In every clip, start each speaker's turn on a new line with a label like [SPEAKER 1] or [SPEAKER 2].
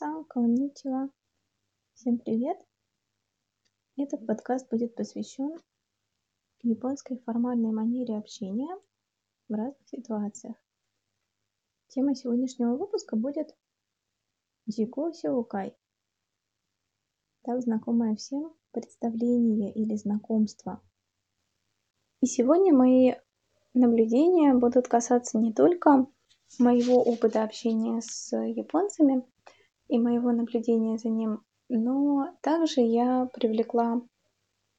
[SPEAKER 1] Минасан, конничева. Всем привет! Этот подкаст будет посвящен японской формальной манере общения в разных ситуациях. Тема сегодняшнего выпуска будет Джико Сиокай. Так знакомое всем представление или знакомство. И сегодня мои наблюдения будут касаться не только моего опыта общения с японцами и моего наблюдения за ним, но также я привлекла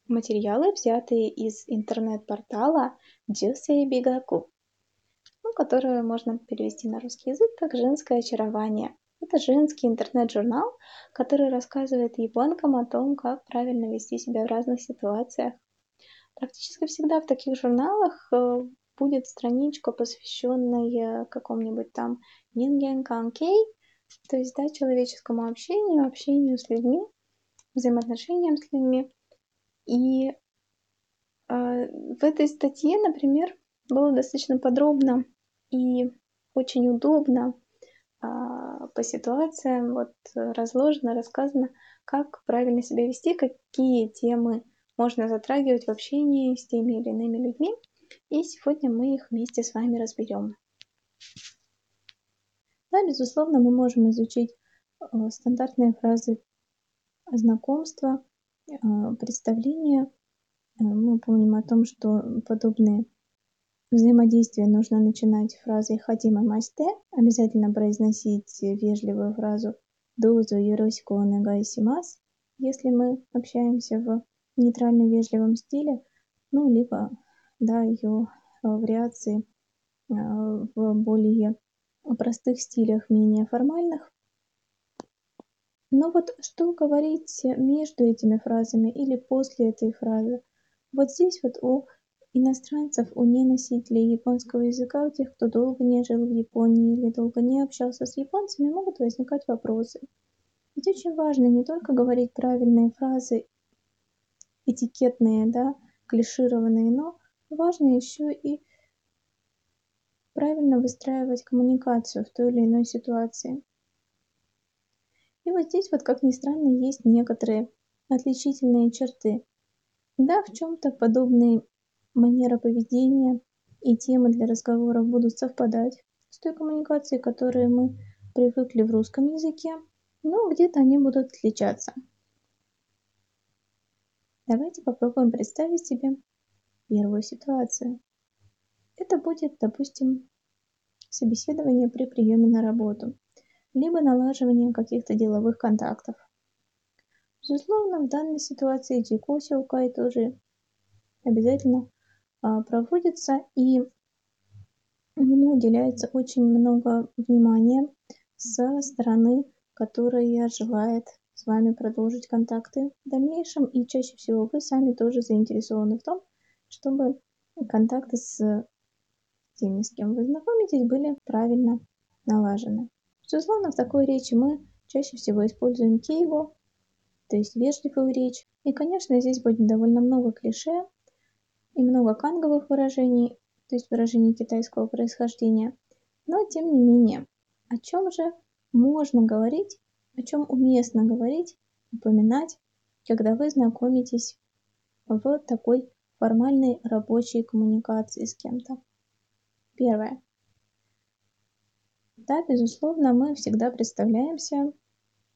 [SPEAKER 1] материалы, взятые из интернет-портала Jusei Bigaku, ну, которые можно перевести на русский язык как «женское очарование». Это женский интернет-журнал, который рассказывает японкам о том, как правильно вести себя в разных ситуациях. Практически всегда в таких журналах э, будет страничка, посвященная какому-нибудь там нинген канкей, то есть да, человеческому общению, общению с людьми, взаимоотношениям с людьми. И э, в этой статье, например, было достаточно подробно и очень удобно э, по ситуациям вот разложено, рассказано, как правильно себя вести, какие темы можно затрагивать в общении с теми или иными людьми. И сегодня мы их вместе с вами разберем. Да, безусловно, мы можем изучить э, стандартные фразы знакомства, э, представления. Э, мы помним о том, что подобные взаимодействия нужно начинать фразой «хатима масте», обязательно произносить вежливую фразу «дозу юросику онегайсимас», если мы общаемся в нейтрально-вежливом стиле, ну, либо да, ее вариации в более простых стилях, менее формальных. Но вот что говорить между этими фразами или после этой фразы? Вот здесь вот у иностранцев, у неносителей японского языка, у тех, кто долго не жил в Японии или долго не общался с японцами, могут возникать вопросы. Ведь очень важно не только говорить правильные фразы, этикетные, да, клишированные, но важно еще и правильно выстраивать коммуникацию в той или иной ситуации. И вот здесь вот, как ни странно, есть некоторые отличительные черты. Да, в чем-то подобные манеры поведения и темы для разговора будут совпадать с той коммуникацией, которой мы привыкли в русском языке, но где-то они будут отличаться. Давайте попробуем представить себе первую ситуацию. Это будет, допустим, собеседование при приеме на работу, либо налаживание каких-то деловых контактов. Безусловно, в данной ситуации Джикоси Укай тоже обязательно а, проводится, и ему уделяется очень много внимания со стороны, которая желает с вами продолжить контакты в дальнейшем, и чаще всего вы сами тоже заинтересованы в том, чтобы контакты с теми, с кем вы знакомитесь, были правильно налажены. Безусловно, в такой речи мы чаще всего используем кейго, то есть вежливую речь. И, конечно, здесь будет довольно много клише и много канговых выражений, то есть выражений китайского происхождения. Но, тем не менее, о чем же можно говорить, о чем уместно говорить, упоминать, когда вы знакомитесь в такой формальной рабочей коммуникации с кем-то. Первое. Да, безусловно, мы всегда представляемся.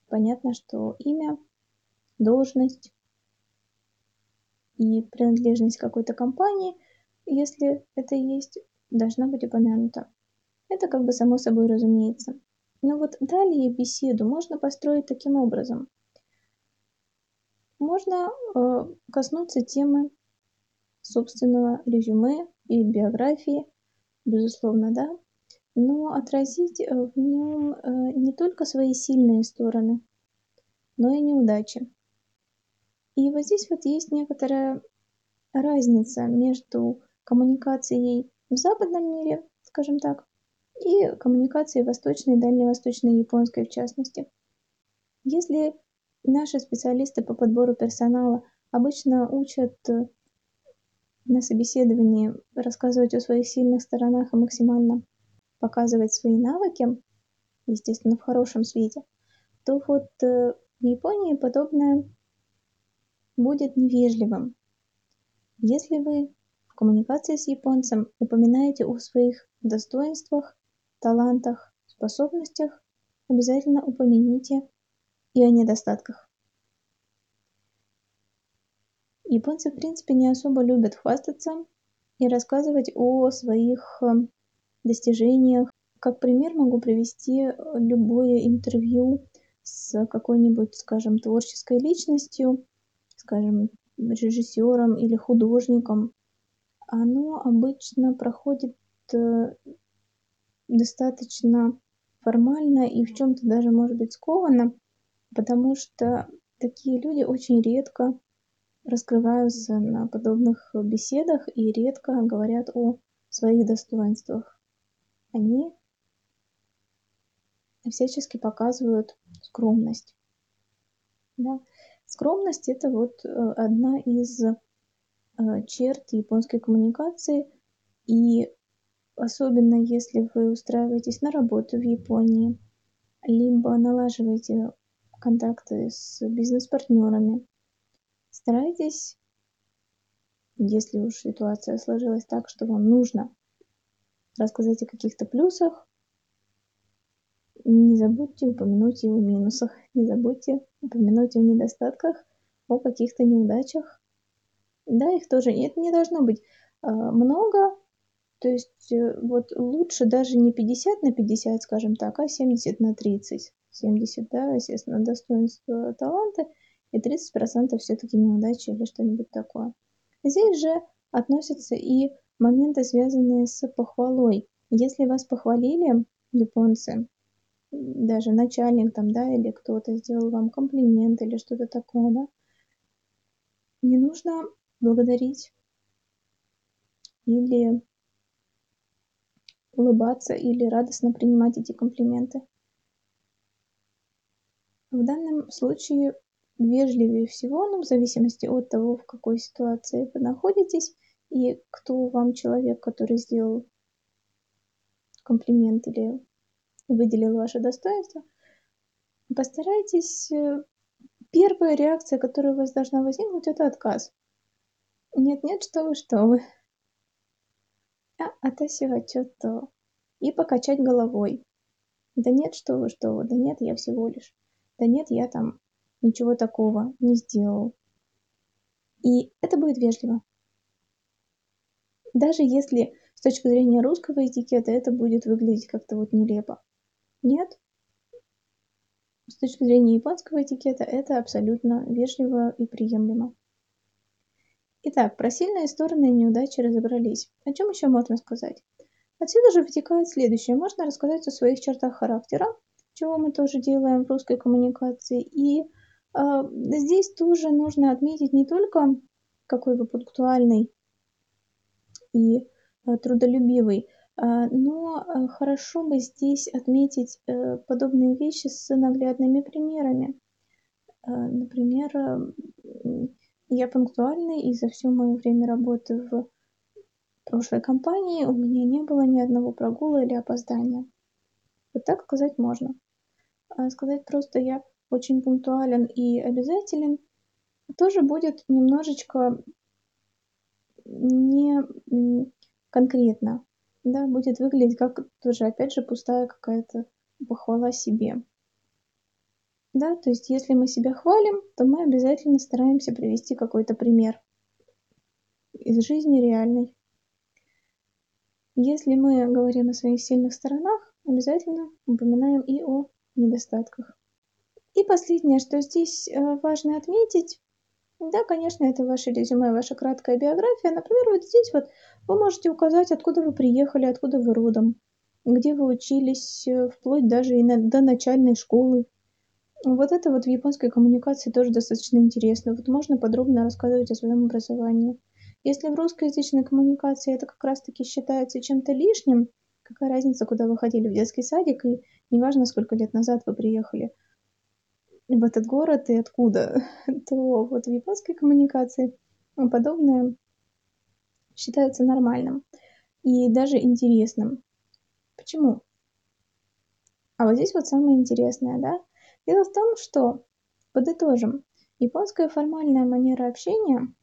[SPEAKER 1] Понятно, что имя, должность и принадлежность какой-то компании, если это есть, должна быть упомянута. Это как бы само собой разумеется. Но вот далее беседу можно построить таким образом. Можно э, коснуться темы собственного резюме и биографии, безусловно, да, но отразить э, в нем э, не только свои сильные стороны, но и неудачи. И вот здесь вот есть некоторая разница между коммуникацией в западном мире, скажем так, и коммуникацией восточной, дальневосточной, японской в частности. Если наши специалисты по подбору персонала обычно учат э, на собеседовании рассказывать о своих сильных сторонах и максимально показывать свои навыки, естественно, в хорошем свете, то вот э, в Японии подобное будет невежливым. Если вы в коммуникации с японцем упоминаете о своих достоинствах, талантах, способностях, обязательно упомяните и о недостатках. Японцы, в принципе, не особо любят хвастаться и рассказывать о своих эм, достижениях. Как пример могу привести э, любое интервью с какой-нибудь, скажем, творческой личностью, скажем, режиссером или художником. Оно обычно проходит э, достаточно формально и в чем-то даже может быть скованно, потому что такие люди очень редко раскрываются на подобных беседах и редко говорят о своих достоинствах. Они всячески показывают скромность. Да? Скромность это вот э, одна из э, черт японской коммуникации, и особенно если вы устраиваетесь на работу в Японии, либо налаживаете контакты с бизнес-партнерами, Старайтесь, если уж ситуация сложилась так, что вам нужно рассказать о каких-то плюсах, не забудьте упомянуть и о минусах, не забудьте упомянуть о недостатках, о каких-то неудачах. Да, их тоже нет, не должно быть э, много, то есть э, вот лучше даже не 50 на 50, скажем так, а 70 на 30. 70, да, естественно, достоинства, таланты – и 30% все-таки неудачи или что-нибудь такое. Здесь же относятся и моменты, связанные с похвалой. Если вас похвалили японцы, даже начальник там, да, или кто-то сделал вам комплимент или что-то такое, да, не нужно благодарить или улыбаться или радостно принимать эти комплименты. В данном случае вежливее всего, ну, в зависимости от того, в какой ситуации вы находитесь и кто вам человек, который сделал комплимент или выделил ваше достоинство, постарайтесь... Э, первая реакция, которая у вас должна возникнуть, это отказ. Нет-нет, что вы, что вы. А, атасива что-то. И покачать головой. Да нет, что вы, что вы. Да нет, я всего лишь. Да нет, я там ничего такого не сделал. И это будет вежливо. Даже если с точки зрения русского этикета это будет выглядеть как-то вот нелепо. Нет. С точки зрения японского этикета это абсолютно вежливо и приемлемо. Итак, про сильные стороны и неудачи разобрались. О чем еще можно сказать? Отсюда же вытекает следующее. Можно рассказать о своих чертах характера, чего мы тоже делаем в русской коммуникации, и здесь тоже нужно отметить не только какой вы пунктуальный и а, трудолюбивый, а, но хорошо бы здесь отметить э, подобные вещи с наглядными примерами. Например, я пунктуальный, и за все мое время работы в прошлой компании у меня не было ни одного прогула или опоздания. Вот так сказать можно. Сказать просто я очень пунктуален и обязателен, тоже будет немножечко не конкретно, да, будет выглядеть как тоже, опять же, пустая какая-то похвала себе. Да, то есть если мы себя хвалим, то мы обязательно стараемся привести какой-то пример из жизни реальной. Если мы говорим о своих сильных сторонах, обязательно упоминаем и о недостатках. И последнее, что здесь э, важно отметить, да, конечно, это ваше резюме, ваша краткая биография. Например, вот здесь вот вы можете указать, откуда вы приехали, откуда вы родом, где вы учились, э, вплоть даже и на, до начальной школы. Вот это вот в японской коммуникации тоже достаточно интересно. Вот можно подробно рассказывать о своем образовании. Если в русскоязычной коммуникации это как раз-таки считается чем-то лишним, какая разница, куда вы ходили в детский садик, и неважно, сколько лет назад вы приехали – в этот город и откуда, то вот в японской коммуникации подобное считается нормальным и даже интересным. Почему? А вот здесь вот самое интересное, да? Дело в том, что, подытожим, японская формальная манера общения,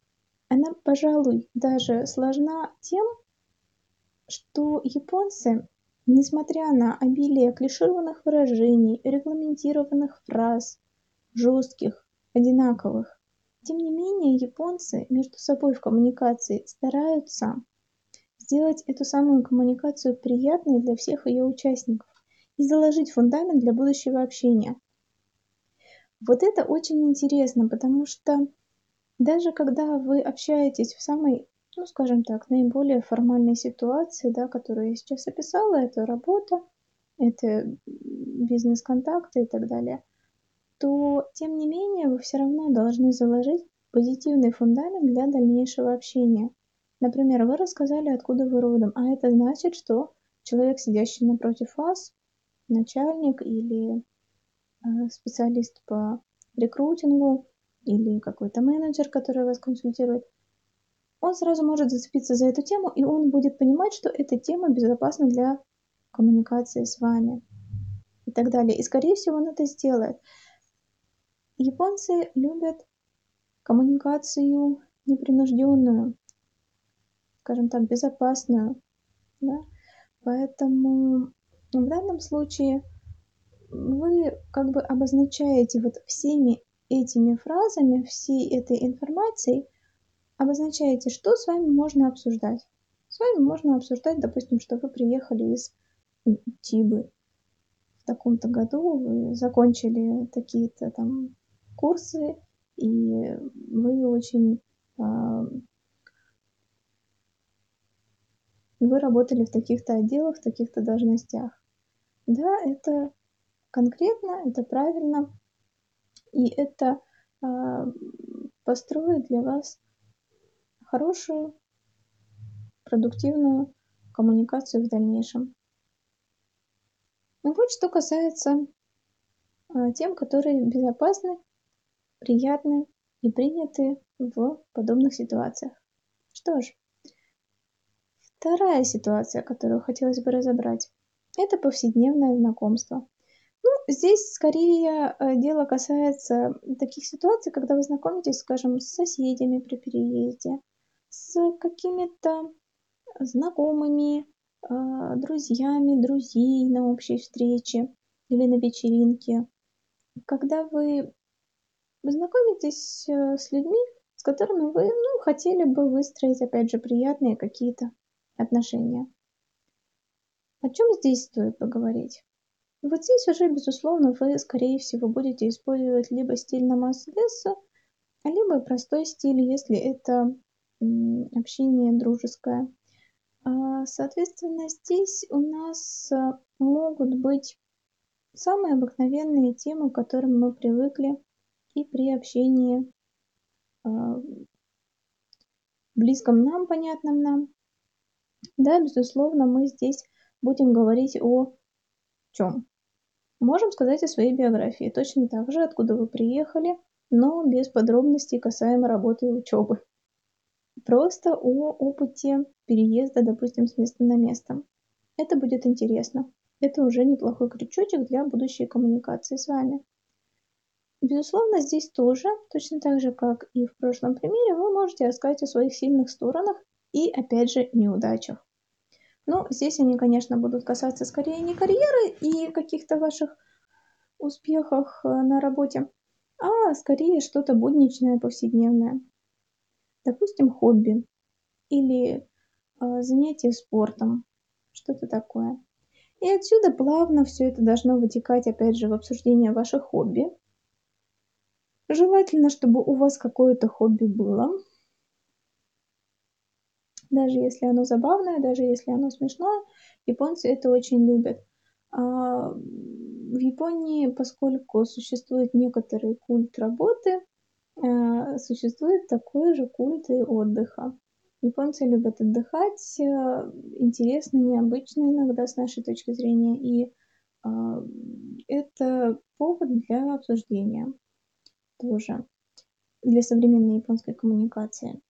[SPEAKER 1] она, пожалуй, даже сложна тем, что японцы, несмотря на обилие клишированных выражений, регламентированных фраз, жестких, одинаковых, тем не менее японцы между собой в коммуникации стараются сделать эту самую коммуникацию приятной для всех ее участников и заложить фундамент для будущего общения. Вот это очень интересно, потому что даже когда вы общаетесь в самой, ну, скажем так, наиболее формальной ситуации, да, которую я сейчас описала, это работа, это бизнес-контакты и так далее, то, тем не менее, вы все равно должны заложить позитивный фундамент для дальнейшего общения. Например, вы рассказали, откуда вы родом, а это значит, что человек, сидящий напротив вас, начальник или э, специалист по рекрутингу или какой-то менеджер, который вас консультирует, он сразу может зацепиться за эту тему, и он будет понимать, что эта тема безопасна для коммуникации с вами и так далее. И, скорее всего, он это сделает. Японцы любят коммуникацию непринужденную, скажем так, безопасную. Да? Поэтому в данном случае вы как бы обозначаете вот всеми этими фразами, всей этой информацией, обозначаете, что с вами можно обсуждать. С вами можно обсуждать, допустим, что вы приехали из Тибы в таком-то году, вы закончили такие-то там курсы, и вы очень а, вы работали в таких-то отделах, в таких-то должностях. Да, это конкретно, это правильно, и это э, построит для вас хорошую, продуктивную коммуникацию в дальнейшем. Ну вот что касается э, тем, которые безопасны, приятны и приняты в подобных ситуациях. Что ж, Вторая ситуация, которую хотелось бы разобрать, это повседневное знакомство. Ну, здесь скорее э, дело касается таких ситуаций, когда вы знакомитесь, скажем, с соседями при переезде, с какими-то знакомыми, э, друзьями, друзей на общей встрече или на вечеринке. Когда вы знакомитесь э, с людьми, с которыми вы ну, хотели бы выстроить, опять же, приятные какие-то отношения. О чем здесь стоит поговорить? Вот здесь уже, безусловно, вы, скорее всего, будете использовать либо стиль на Мерседеса, либо простой стиль, если это общение дружеское. А, соответственно, здесь у нас а, могут быть самые обыкновенные темы, к которым мы привыкли и при общении а, близком нам, понятном нам. Да, безусловно, мы здесь будем говорить о чем? Можем сказать о своей биографии, точно так же, откуда вы приехали, но без подробностей касаемо работы и учебы. Просто о опыте переезда, допустим, с места на место. Это будет интересно. Это уже неплохой крючочек для будущей коммуникации с вами. Безусловно, здесь тоже, точно так же, как и в прошлом примере, вы можете рассказать о своих сильных сторонах и, опять же, неудачах. Ну, здесь они, конечно, будут касаться скорее не карьеры и каких-то ваших успехах э, на работе, а скорее что-то будничное, повседневное. Допустим, хобби или э, занятие спортом, что-то такое. И отсюда плавно все это должно вытекать, опять же, в обсуждение ваших хобби. Желательно, чтобы у вас какое-то хобби было, даже если оно забавное, даже если оно смешное, японцы это очень любят. А в Японии, поскольку существует некоторый культ работы, а, существует такой же культ и отдыха. Японцы любят отдыхать, а, интересно, необычно иногда с нашей точки зрения, и это повод для обсуждения тоже для современной японской коммуникации.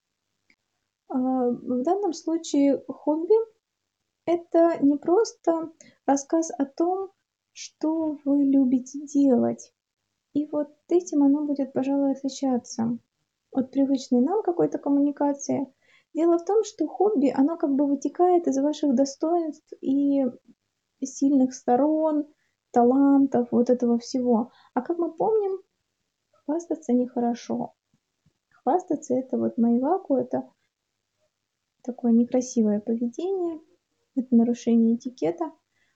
[SPEAKER 1] А, в данном случае хобби – это не просто рассказ о том, что вы любите делать, И вот этим оно будет, пожалуй, отличаться от привычной нам какой-то коммуникации. Дело в том, что хобби, оно как бы вытекает из ваших достоинств и сильных сторон, талантов, вот этого всего. А как мы помним, хвастаться нехорошо. Хвастаться это вот майваку, это такое некрасивое поведение, это нарушение этикета.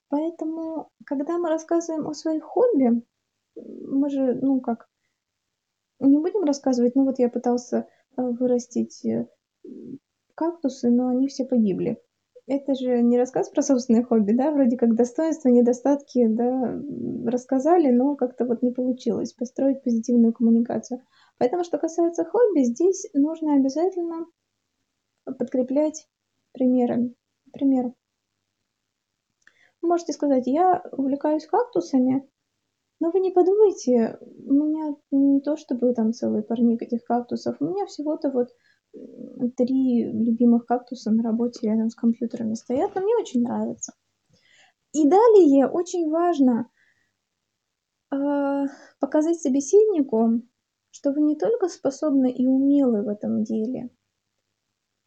[SPEAKER 1] Поэтому, когда мы рассказываем о своих хобби, мы же, ну как, не будем рассказывать, ну вот я пытался э, вырастить э, кактусы, но они все погибли. Это же не рассказ про собственное хобби, да, вроде как достоинства, недостатки, да, рассказали, но как-то вот не получилось построить позитивную коммуникацию. Поэтому, что касается хобби, здесь нужно обязательно подкреплять примерами. Пример. Вы можете сказать, я увлекаюсь кактусами, но вы не подумайте, у меня не то чтобы там целый парник этих кактусов, у меня всего-то вот три любимых кактуса на работе рядом с компьютерами стоят, но мне очень нравится. И далее очень важно э, показать собеседнику, что вы не только способны и умелы в этом деле,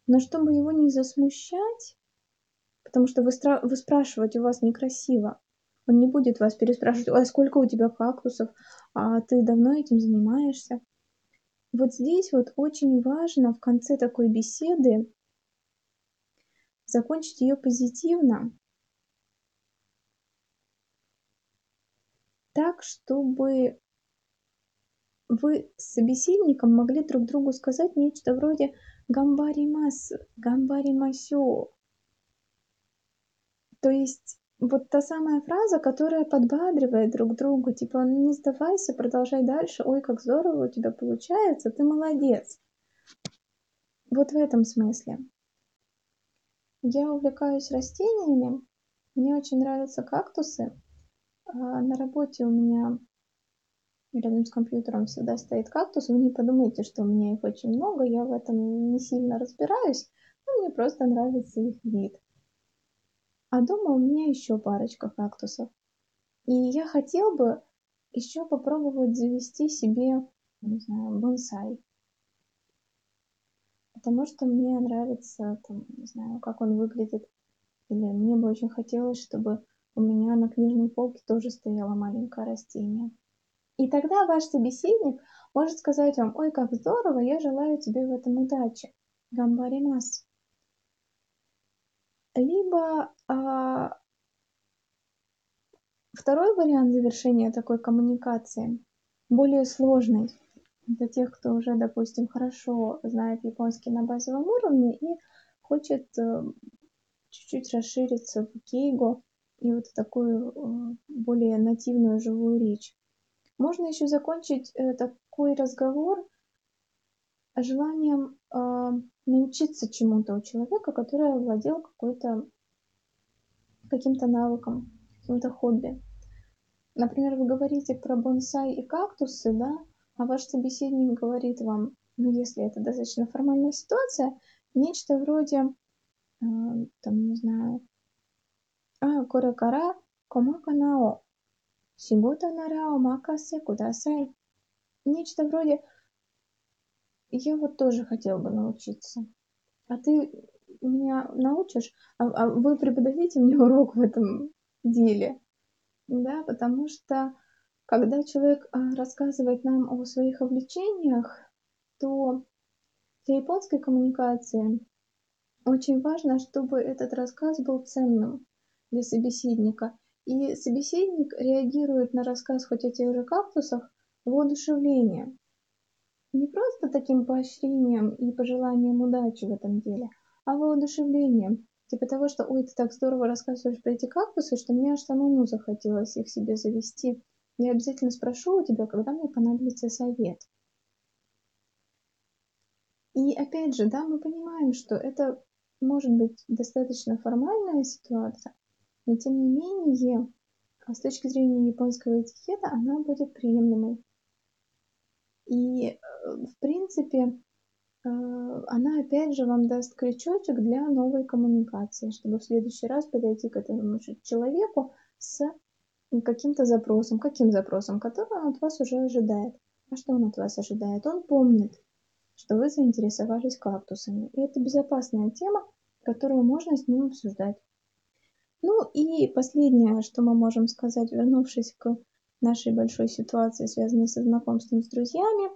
[SPEAKER 1] но чтобы его не засмущать, потому что вы, стра- вы спрашивать у вас некрасиво, он не будет вас переспрашивать, ой, сколько у тебя кактусов, а ты давно этим занимаешься. Вот здесь вот очень важно в конце такой беседы закончить ее позитивно, так, чтобы вы с собеседником могли друг другу сказать нечто вроде «гамбаримас», «гамбаримасё». То есть вот та самая фраза, которая подбадривает друг друга, типа не сдавайся, продолжай дальше, ой, как здорово у тебя получается, ты молодец. Вот в этом смысле. Я увлекаюсь растениями, мне очень нравятся кактусы. А на работе у меня рядом с компьютером всегда стоит кактус. Вы не подумайте, что у меня их очень много, я в этом не сильно разбираюсь, но мне просто нравится их вид. А дома у меня еще парочка кактусов. И я хотел бы еще попробовать завести себе, не знаю, бонсай. Потому что мне нравится, там, не знаю, как он выглядит. Или мне бы очень хотелось, чтобы у меня на книжной полке тоже стояло маленькое растение. И тогда ваш собеседник может сказать вам, ой, как здорово, я желаю тебе в этом удачи. Гамбаримас либо а, второй вариант завершения такой коммуникации, более сложный, для тех, кто уже, допустим, хорошо знает японский на базовом уровне и хочет э, чуть-чуть расшириться в кейго и вот такую э, более нативную живую речь. Можно еще закончить э, такой разговор желанием э, научиться чему-то у человека, который овладел какой-то каким-то навыком, каким-то хобби. Например, вы говорите про бонсай и кактусы, да, а ваш собеседник говорит вам, ну, если это достаточно формальная ситуация, нечто вроде, э, там, не знаю, а, коракара комака нао, сигута нарао макасе кудасай. Нечто вроде, я вот тоже хотел бы научиться. А ты меня научишь? А, а вы преподадите мне урок в этом деле? Да, потому что когда человек а, рассказывает нам о своих увлечениях, то для японской коммуникации очень важно, чтобы этот рассказ был ценным для собеседника. И собеседник реагирует на рассказ хоть о тех же кактусах воодушевлением не просто таким поощрением и пожеланием удачи в этом деле, а воодушевлением. Типа того, что ой, ты так здорово рассказываешь про эти кактусы, что мне аж самому захотелось их себе завести. Я обязательно спрошу у тебя, когда мне понадобится совет. И опять же, да, мы понимаем, что это может быть достаточно формальная ситуация, но тем не менее, с точки зрения японского этикета, она будет приемлемой. И, э, в принципе, э, она опять же вам даст крючочек для новой коммуникации, чтобы в следующий раз подойти к этому человеку с каким-то запросом. Каким запросом? Который он от вас уже ожидает. А что он от вас ожидает? Он помнит, что вы заинтересовались кактусами. И это безопасная тема, которую можно с ним обсуждать. Ну и последнее, что мы можем сказать, вернувшись к нашей большой ситуации, связанной со знакомством с друзьями,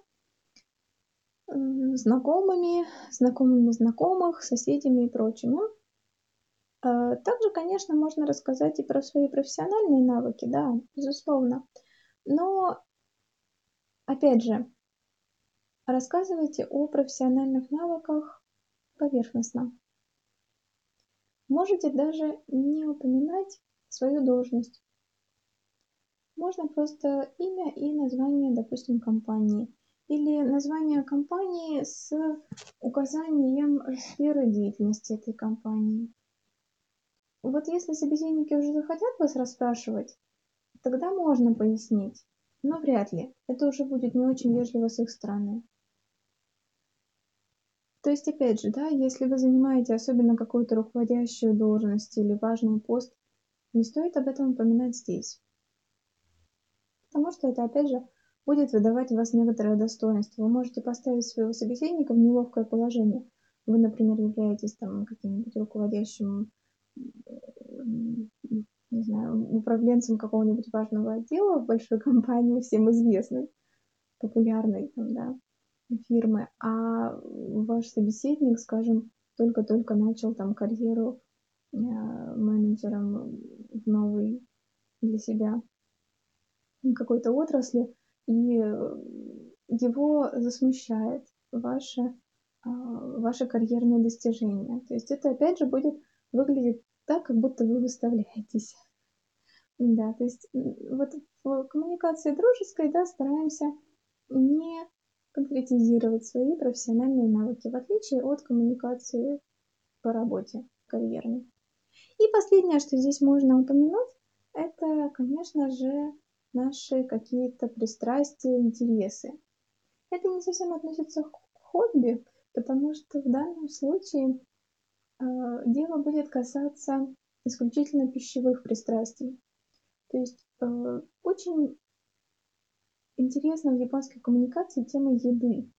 [SPEAKER 1] знакомыми, знакомыми знакомых, соседями и прочими. А, также, конечно, можно рассказать и про свои профессиональные навыки, да, безусловно. Но, опять же, рассказывайте о профессиональных навыках поверхностно. Можете даже не упоминать свою должность. Можно просто имя и название, допустим, компании. Или название компании с указанием сферы деятельности этой компании. Вот если собеседники уже захотят вас расспрашивать, тогда можно пояснить, но вряд ли. Это уже будет не очень вежливо с их стороны. То есть, опять же, да, если вы занимаете особенно какую-то руководящую должность или важный пост, не стоит об этом упоминать здесь. Потому что это, опять же, будет выдавать у вас некоторое достоинство. Вы можете поставить своего собеседника в неловкое положение. Вы, например, являетесь там каким-нибудь руководящим, не знаю, управленцем какого-нибудь важного отдела в большой компании, всем известной, популярной, там, да, фирмы, а ваш собеседник, скажем, только-только начал там карьеру э, менеджером в новой для себя какой-то отрасли, и его засмущает ваше, а, ваши карьерные достижения. То есть это опять же будет выглядеть так, как будто вы выставляетесь. Да, то есть вот в коммуникации дружеской, да, стараемся не конкретизировать свои профессиональные навыки, в отличие от коммуникации по работе карьерной. И последнее, что здесь можно упомянуть, это, конечно же, наши какие-то пристрастия, интересы. Это не совсем относится к хобби, потому что в данном случае э, дело будет касаться исключительно пищевых пристрастий. То есть э, очень интересна в японской коммуникации тема еды.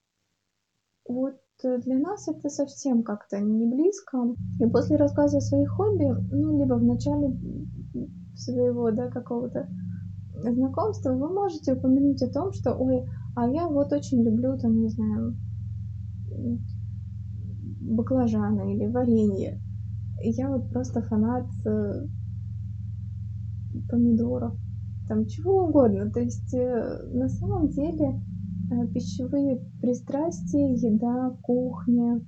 [SPEAKER 1] Вот э, для нас это совсем как-то не близко. И после рассказа о своих хобби, ну, либо в начале своего, да, какого-то знакомства, вы можете упомянуть о том, что, ой, а я вот очень люблю, там, не знаю, баклажаны или варенье. Я вот просто фанат э, помидоров там чего угодно. То есть э, на самом деле э, пищевые пристрастия, еда, кухня,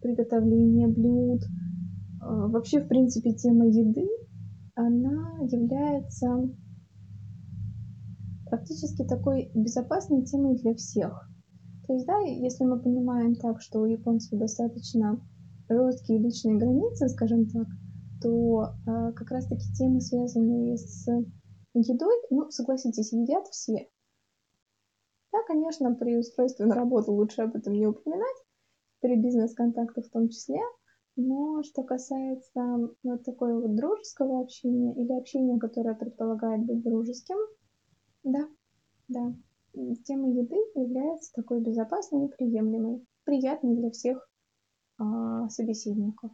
[SPEAKER 1] приготовление блюд, вообще, в принципе, тема еды, она является практически такой безопасной темой для всех. То есть, да, если мы понимаем так, что у японцев достаточно жесткие личные границы, скажем так, то э, как раз-таки темы, связанные с едой, ну, согласитесь, едят все. Да, конечно, при устройстве на работу лучше об этом не упоминать, при бизнес-контактах в том числе, но что касается вот такой вот дружеского общения или общения, которое предполагает быть дружеским, да, да, тема еды является такой безопасной и приемлемой, приятной для всех а, собеседников.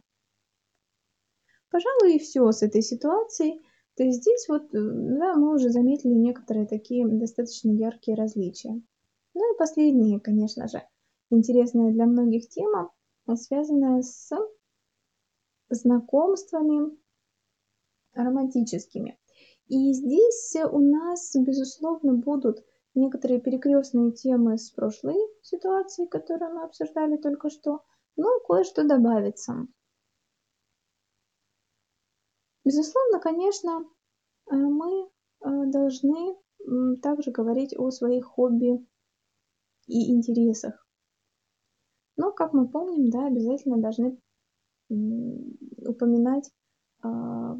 [SPEAKER 1] Пожалуй, и все с этой ситуацией. То есть здесь вот, э, да, мы уже заметили некоторые такие достаточно яркие различия. Ну и последняя, конечно же, интересная для многих тема, связанная с знакомствами романтическими. И здесь у нас, безусловно, будут некоторые перекрестные темы с прошлой ситуации, которую мы обсуждали только что, но кое-что добавится. Безусловно, конечно, э, мы э, должны также говорить о своих хобби и интересах. Но, как мы помним, да, обязательно должны упоминать а,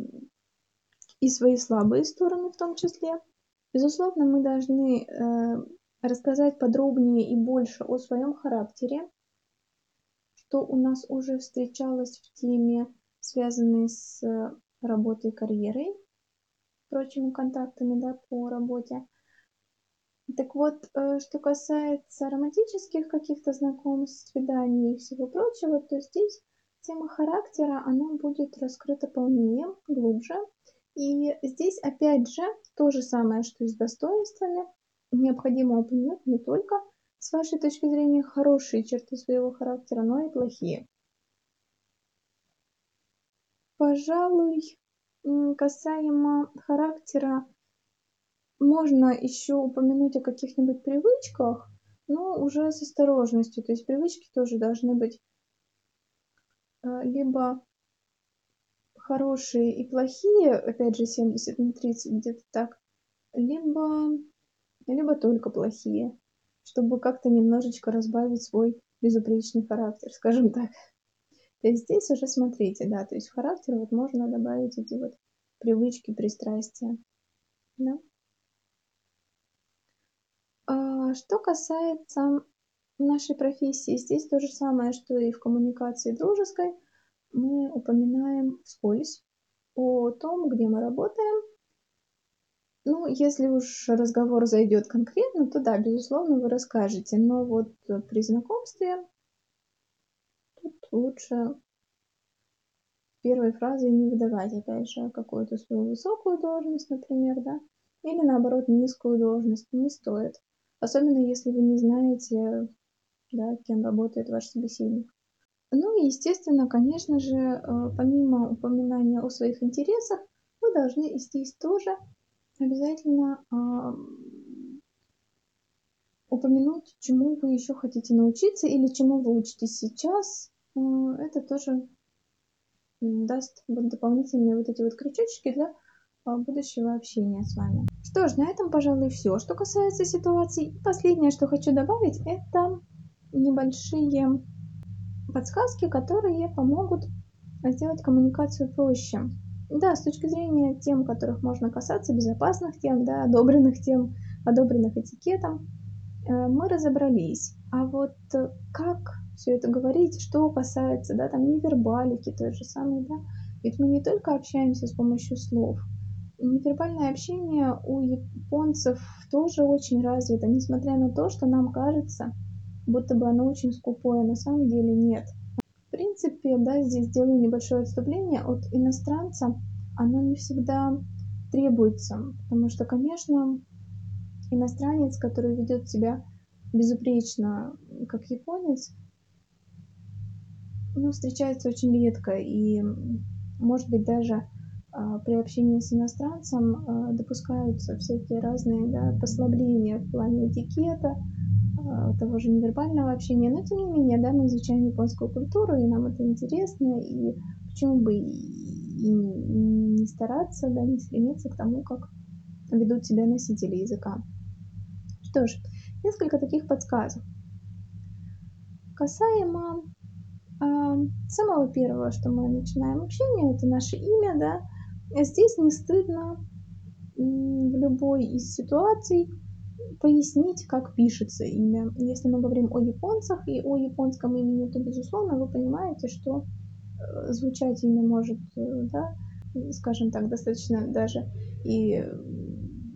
[SPEAKER 1] и свои слабые стороны в том числе. Безусловно, мы должны э, рассказать подробнее и больше о своем характере, что у нас уже встречалось в теме, связанной с работой, карьерой. прочими контактами, да, по работе. Так вот, э, что касается романтических каких-то знакомств, свиданий и всего прочего, то здесь тема характера, она будет раскрыта полнее, глубже. И здесь, опять же, то же самое, что и с достоинствами. Необходимо упомянуть не только с вашей точки зрения хорошие черты своего характера, но и плохие. Пожалуй, касаемо характера, можно еще упомянуть о каких-нибудь привычках, но уже с осторожностью. То есть привычки тоже должны быть либо хорошие и плохие, опять же 70 на 30 где-то так, либо, либо только плохие, чтобы как-то немножечко разбавить свой безупречный характер, скажем так. То есть здесь уже смотрите, да, то есть в характер вот можно добавить эти вот привычки, пристрастия. Да? А что касается нашей профессии, здесь то же самое, что и в коммуникации дружеской. Мы упоминаем вскользь о том, где мы работаем. Ну, если уж разговор зайдет конкретно, то да, безусловно, вы расскажете. Но вот при знакомстве тут лучше первой фразой не выдавать, опять же, какую-то свою высокую должность, например, да, или наоборот низкую должность, не стоит. Особенно если вы не знаете, да, кем работает ваш собеседник. Ну и, естественно, конечно же, э, помимо упоминания о своих интересах, вы должны здесь тоже обязательно упомянуть, чему вы еще хотите научиться или чему вы учитесь сейчас. Э, это тоже даст дополнительные вот эти вот крючочки для а, будущего общения с вами. Что ж, на этом, пожалуй, все, что касается ситуаций. Последнее, что хочу добавить, это небольшие подсказки, которые помогут сделать коммуникацию проще. Да, с точки зрения тем, которых можно касаться, безопасных тем, да, одобренных тем, одобренных этикетом, э, мы разобрались. А вот как все это говорить, что касается, да, там невербалики той же самой, да, ведь мы не только общаемся с помощью слов, Невербальное общение у японцев тоже очень развито, несмотря на то, что нам кажется, будто бы оно очень скупое, на самом деле нет. В принципе, да, здесь сделаю небольшое отступление от иностранца, оно не всегда требуется, потому что, конечно, иностранец, который ведет себя безупречно, как японец, ну, встречается очень редко, и, может быть, даже а, при общении с иностранцем а, допускаются всякие разные да, послабления в плане этикета, того же невербального общения, но тем не менее, да, мы изучаем японскую культуру, и нам это интересно, и почему бы и не стараться, да, не стремиться к тому, как ведут себя носители языка. Что ж, несколько таких подсказок. Касаемо э, самого первого, что мы начинаем общение, это наше имя, да, Здесь не стыдно в любой из ситуаций пояснить, как пишется имя. Если мы говорим о японцах и о японском имени, то, безусловно, вы понимаете, что э, звучать имя может, э, да, скажем так, достаточно даже и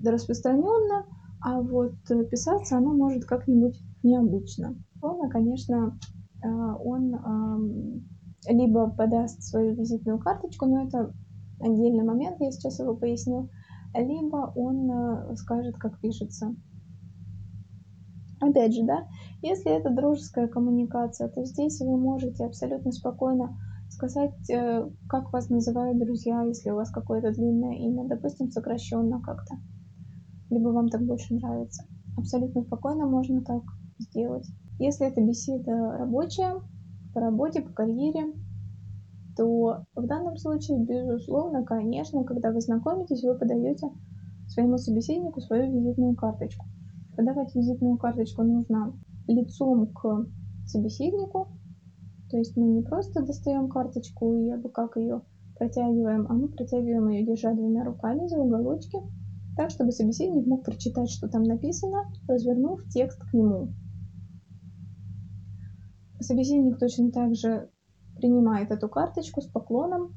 [SPEAKER 1] распространенно, а вот писаться оно может как-нибудь необычно. Он, конечно, э, он либо подаст свою визитную карточку, но это отдельный момент, я сейчас его поясню, либо он скажет, как пишется. Опять же, да, если это дружеская коммуникация, то здесь вы можете абсолютно спокойно сказать, э, как вас называют друзья, если у вас какое-то длинное имя, допустим, сокращенно как-то, либо вам так больше нравится. Абсолютно спокойно можно так сделать. Если это беседа рабочая, по работе, по карьере, то в данном случае, безусловно, конечно, когда вы знакомитесь, вы подаете своему собеседнику свою визитную карточку. Подавать визитную карточку нужно лицом к собеседнику, то есть мы не просто достаем карточку и абы как ее протягиваем, а мы протягиваем ее, держа двумя руками за уголочки, так, чтобы собеседник мог прочитать, что там написано, развернув текст к нему. Собеседник точно так же принимает эту карточку с поклоном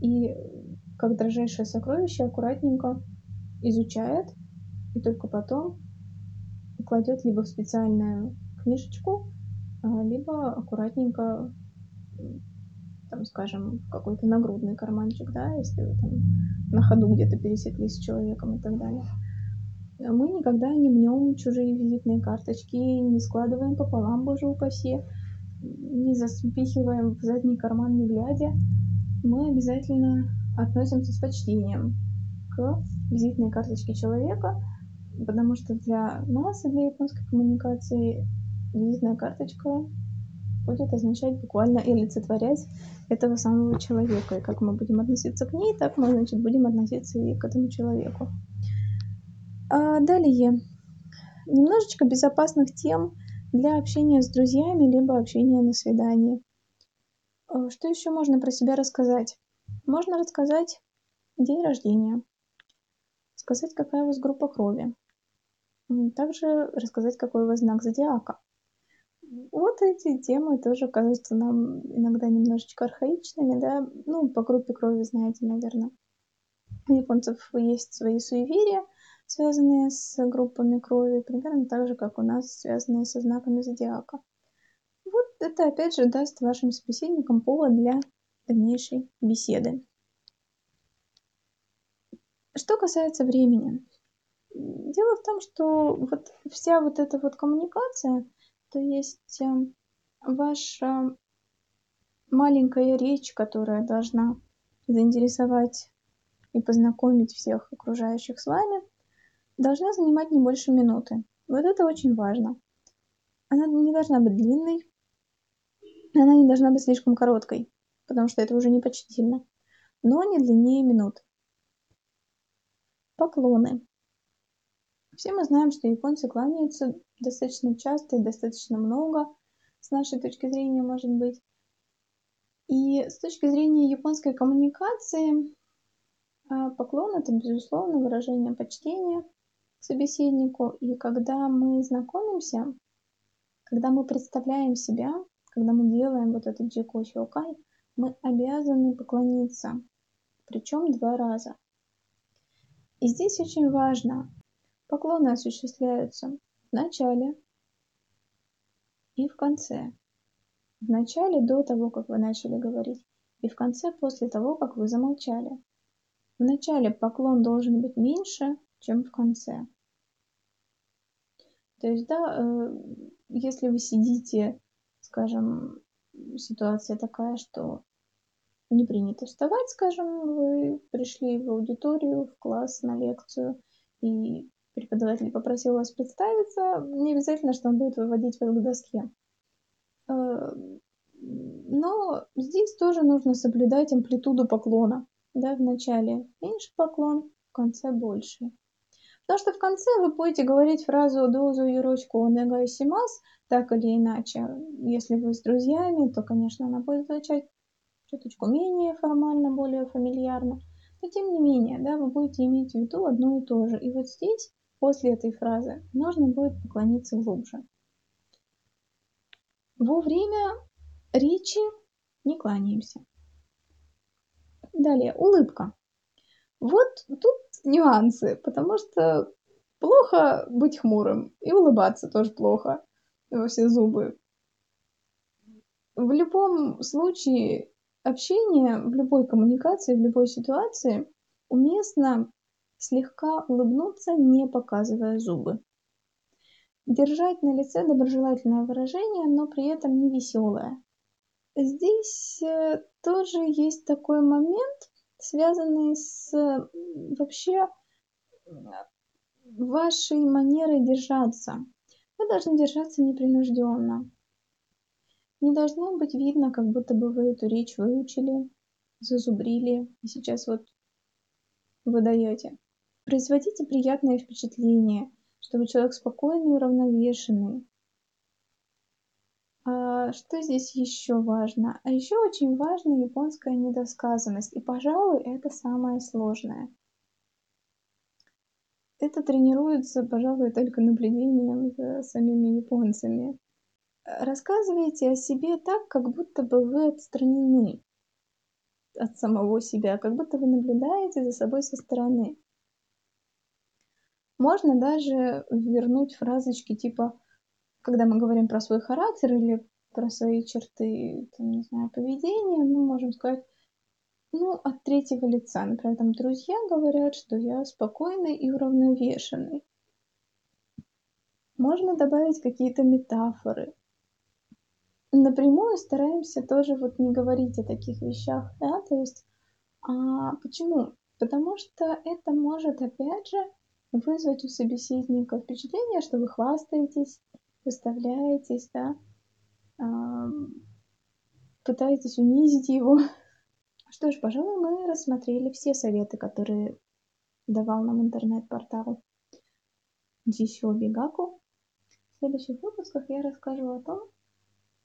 [SPEAKER 1] и как дрожайшее сокровище, аккуратненько изучает и только потом кладет либо в специальную книжечку, а, либо аккуратненько, там, скажем, в какой-то нагрудный карманчик, да, если вы там на ходу где-то пересеклись с человеком и так далее. Мы никогда не мнем чужие визитные карточки, не складываем пополам, боже упаси, не запихиваем в задний карман не глядя. Мы обязательно относимся с почтением к визитной карточке человека, потому что для нас и для японской коммуникации визитная карточка будет означать буквально и олицетворять этого самого человека. И как мы будем относиться к ней, так мы, значит, будем относиться и к этому человеку. А далее, немножечко безопасных тем для общения с друзьями, либо общения на свидании. А что еще можно про себя рассказать? Можно рассказать день рождения, сказать, какая у вас группа крови, также рассказать, какой у вас знак зодиака. Вот эти темы тоже кажутся нам иногда немножечко архаичными, да, ну, по группе крови, знаете, наверное. У японцев есть свои суеверия, связанные с группами крови, примерно так же, как у нас, связанные со знаками зодиака. Вот это, опять же, даст вашим собеседникам повод для дальнейшей беседы. Что касается времени. Дело в том, что вот вся вот эта вот коммуникация, то есть эм, ваша маленькая речь, которая должна заинтересовать и познакомить всех окружающих с вами, должна занимать не больше минуты. Вот это очень важно. Она не должна быть длинной, она не должна быть слишком короткой, потому что это уже не почтительно, но не длиннее минут. Поклоны. Все мы знаем, что японцы кланяются достаточно часто и достаточно много, с нашей точки зрения, может быть. И с точки зрения японской коммуникации, а, поклон это, безусловно, выражение почтения собеседнику. И когда мы знакомимся, когда мы представляем себя, когда мы делаем вот этот джико хиокай, мы обязаны поклониться, причем два раза. И здесь очень важно, поклоны осуществляются в начале и в конце. В начале до того, как вы начали говорить, и в конце после того, как вы замолчали. В начале поклон должен быть меньше, чем в конце. То есть, да, э, если вы сидите, скажем, ситуация такая, что не принято вставать, скажем, вы пришли в аудиторию, в класс, на лекцию, и преподаватель попросил вас представиться, не обязательно, что он будет выводить вас к доске. Э, но здесь тоже нужно соблюдать амплитуду поклона. Да, в начале меньше поклон, в конце больше. Потому что в конце вы будете говорить фразу «дозу юрочку онегайсимас», так или иначе. Если вы с друзьями, то, конечно, она будет звучать чуточку менее формально, более фамильярно. Но тем не менее, да, вы будете иметь в виду одно и то же. И вот здесь, после этой фразы, нужно будет поклониться глубже. Во время речи не кланяемся. Далее, улыбка. Вот тут нюансы, потому что плохо быть хмурым и улыбаться тоже плохо во все зубы. В любом случае общение, в любой коммуникации, в любой ситуации уместно слегка улыбнуться, не показывая зубы. Держать на лице доброжелательное выражение, но при этом не веселое. Здесь э, тоже есть такой момент, связанный с вообще вашей манерой держаться. Вы должны держаться непринужденно. Не должно быть видно, как будто бы вы эту речь выучили, зазубрили, и сейчас вот выдаете. Производите приятное впечатление, чтобы человек спокойный и уравновешенный. А что здесь еще важно? А еще очень важна японская недосказанность. И, пожалуй, это самое сложное. Это тренируется, пожалуй, только наблюдением за самими японцами. Рассказывайте о себе так, как будто бы вы отстранены. от самого себя, как будто вы наблюдаете за собой со стороны. Можно даже вернуть фразочки типа, когда мы говорим про свой характер или про свои черты, там, не знаю, поведения, мы можем сказать, ну, от третьего лица. Например, там друзья говорят, что я спокойный и уравновешенный. Можно добавить какие-то метафоры. Напрямую стараемся тоже вот не говорить о таких вещах, да, то есть, а почему? Потому что это может, опять же, вызвать у собеседника впечатление, что вы хвастаетесь, выставляетесь, да, пытаетесь унизить его. Что ж, пожалуй, мы рассмотрели все советы, которые давал нам интернет-портал Джисио Бигаку. В следующих выпусках я расскажу о том,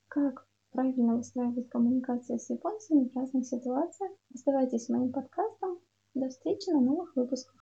[SPEAKER 1] как правильно выстраивать коммуникацию с японцами в разных ситуациях. Оставайтесь с моим подкастом. До встречи на новых выпусках.